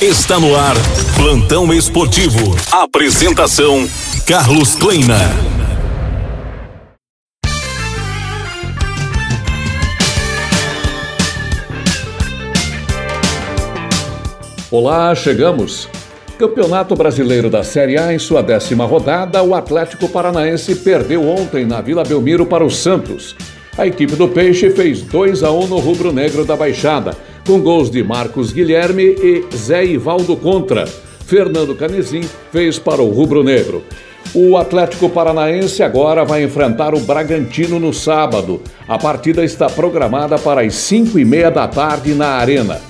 Está no ar, Plantão Esportivo. Apresentação: Carlos Kleina. Olá, chegamos. Campeonato Brasileiro da Série A em sua décima rodada, o Atlético Paranaense perdeu ontem na Vila Belmiro para o Santos. A equipe do Peixe fez 2 a 1 no rubro-negro da Baixada, com gols de Marcos Guilherme e Zé Ivaldo contra. Fernando Canezin fez para o rubro-negro. O Atlético Paranaense agora vai enfrentar o Bragantino no sábado. A partida está programada para as 5 e meia da tarde na Arena.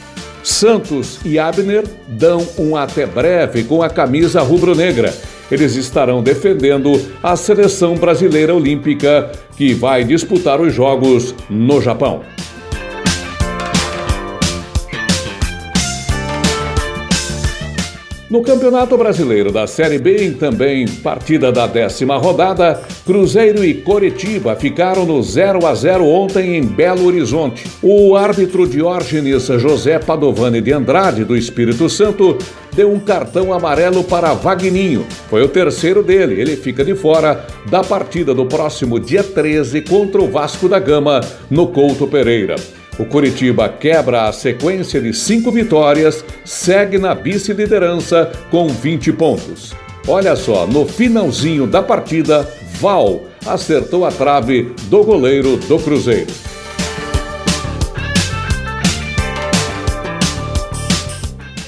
Santos e Abner dão um até breve com a camisa rubro-negra. Eles estarão defendendo a seleção brasileira olímpica que vai disputar os Jogos no Japão. No Campeonato Brasileiro da Série B, também partida da décima rodada, Cruzeiro e Coritiba ficaram no 0 a 0 ontem em Belo Horizonte. O árbitro Diógenes José Padovani de Andrade, do Espírito Santo, deu um cartão amarelo para Vagninho. Foi o terceiro dele. Ele fica de fora da partida do próximo dia 13 contra o Vasco da Gama, no Couto Pereira. O Curitiba quebra a sequência de cinco vitórias, segue na vice-liderança com 20 pontos. Olha só, no finalzinho da partida, Val acertou a trave do goleiro do Cruzeiro.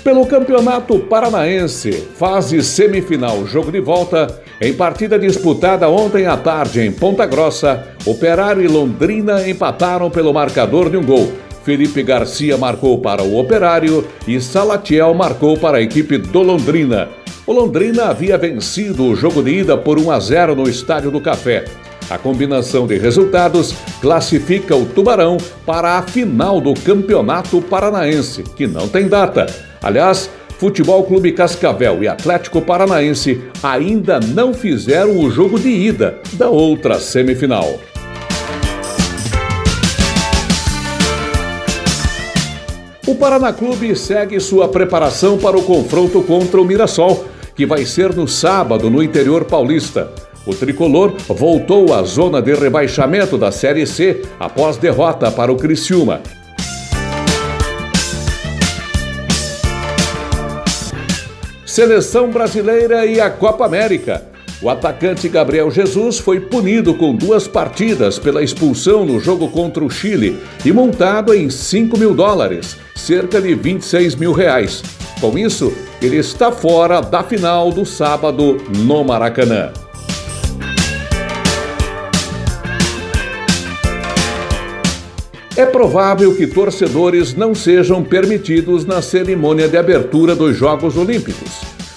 Pelo Campeonato Paranaense, fase semifinal, jogo de volta, em partida disputada ontem à tarde em Ponta Grossa, Operário e Londrina empataram pelo marcador de um gol. Felipe Garcia marcou para o Operário e Salatiel marcou para a equipe do Londrina. O Londrina havia vencido o jogo de ida por 1 a 0 no Estádio do Café. A combinação de resultados classifica o Tubarão para a final do Campeonato Paranaense, que não tem data. Aliás, Futebol Clube Cascavel e Atlético Paranaense ainda não fizeram o jogo de ida da outra semifinal. O Paraná Clube segue sua preparação para o confronto contra o Mirassol, que vai ser no sábado no interior paulista. O tricolor voltou à zona de rebaixamento da Série C após derrota para o Criciúma. Seleção Brasileira e a Copa América. O atacante Gabriel Jesus foi punido com duas partidas pela expulsão no jogo contra o Chile e montado em 5 mil dólares, cerca de 26 mil reais. Com isso, ele está fora da final do sábado no Maracanã. É provável que torcedores não sejam permitidos na cerimônia de abertura dos Jogos Olímpicos.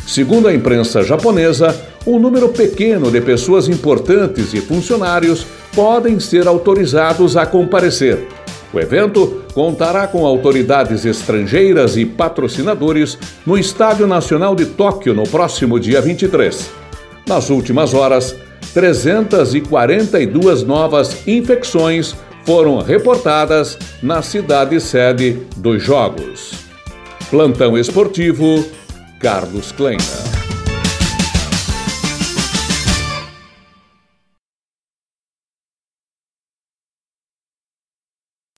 Segundo a imprensa japonesa, um número pequeno de pessoas importantes e funcionários podem ser autorizados a comparecer. O evento contará com autoridades estrangeiras e patrocinadores no Estádio Nacional de Tóquio no próximo dia 23. Nas últimas horas, 342 novas infecções foram reportadas na cidade sede dos Jogos. Plantão Esportivo, Carlos Kleina.